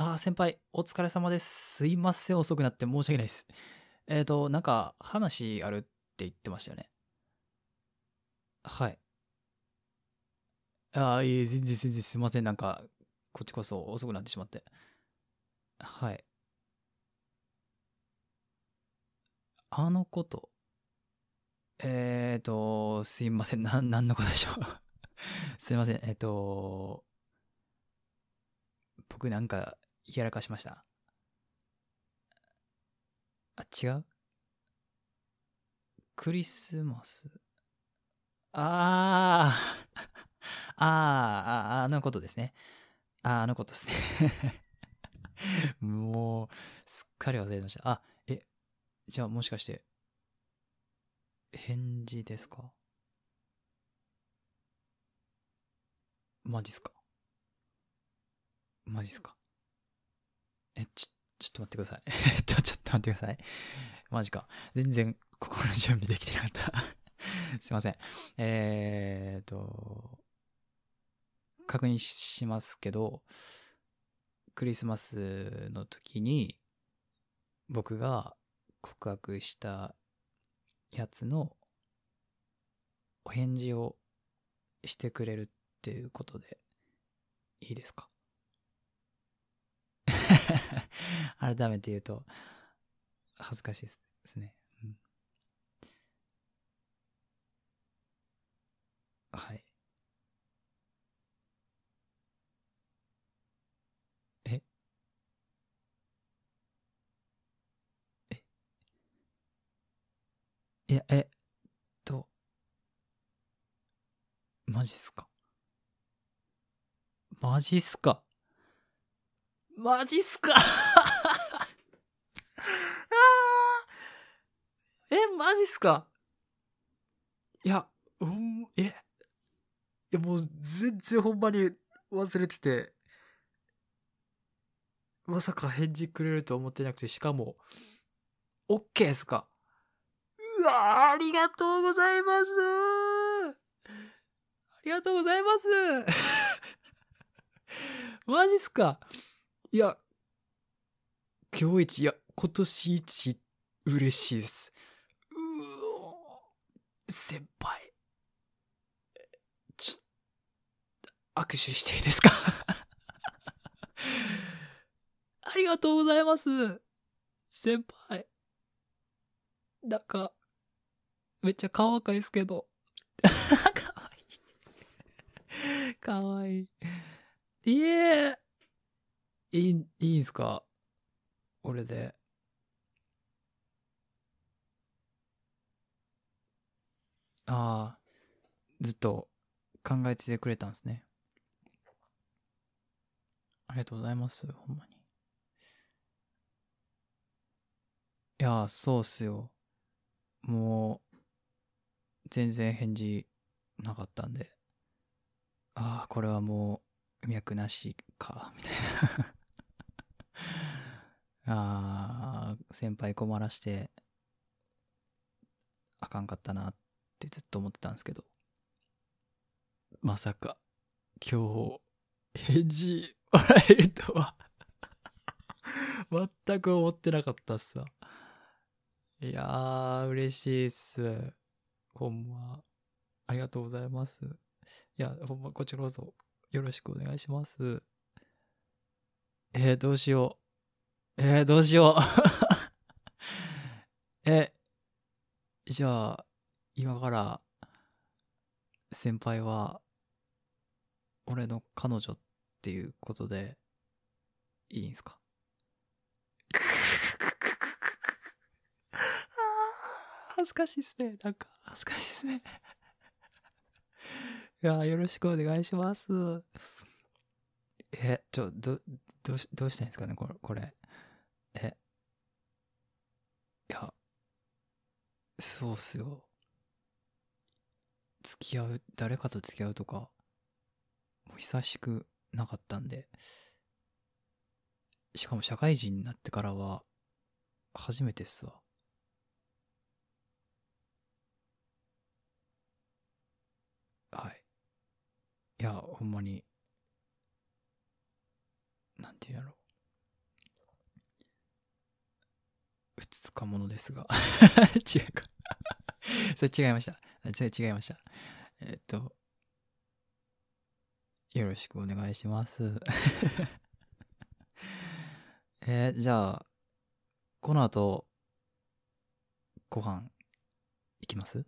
あー、先輩、お疲れ様です。すいません、遅くなって申し訳ないです。えっ、と、なんか、話あるって言ってましたよね。はい。ああ、いえ、全然全然すいません。なんか、こっちこそ遅くなってしまって。はい。あのこと。えっ、と、すいません。な、なんのことでしょう。すいません。えっ、と、僕なんか、やらかしました。あ、違う？クリスマス？あー あーあ、あのことですね。あ、あのことですね。もう、すっかり忘れてました。あ、え、じゃあもしかして、返事ですか？マジっすか？マジっすか？え、ちょ、ちょっと待ってください。えっと、ちょっと待ってください。マジか。全然心の準備できてなかった。すいません。えーっと、確認しますけど、クリスマスの時に僕が告白したやつのお返事をしてくれるっていうことでいいですか？改めて言うと恥ずかしいですね。うん、はい。え？え？いや、えっと、マジっすか？マジっすか？マジっすかあーえ、マジっすか？いや、うん、え、いやもう全然ほんまに忘れてて、まさか返事くれると思ってなくて、しかも、OK っすか？うわーありがとうございます。ありがとうございます。マジっすか？いや、今日一、いや、今年一嬉しいです。先輩。ちょ、握手していいですか？ありがとうございます。先輩。なんか、めっちゃ顔赤いですけど。かわいい。かわいい。いえ。いい、いいんすか？俺で。ああ、ずっと考えててくれたんですね。ありがとうございます、ほんまに。いや、そうっすよ。もう、全然返事なかったんで。ああ、これはもう、脈なしか、みたいな。ああ、先輩困らして、あかんかったなっってずっと思ってたんですけど。まさか、今日、返事もらえるとは 全く思ってなかったっすわ。いやー、嬉しいっす。ほんま。ありがとうございます。いや、ほんま、こちらこそ、よろしくお願いします。えー、どうしよう。えー、どうしよう。え、じゃあ、今から、先輩は、俺の彼女っていうことで、いいんすか？恥ずかしいっすね。なんか、恥ずかしいっすね。いや、よろしくお願いします。え、ちょ、ど、どうし、どうしたいんですかね、これ、これ。え、いや、そうっすよ。き合う、誰かと付き合うとか、もう久しくなかったんで、しかも社会人になってからは、初めてっすわ。はい。いや、ほんまに、なんていうやろう。うつつかものですが 違うか それ違いました。違いました。えっとよろしくお願いします。えー、じゃあこの後ご飯行きます？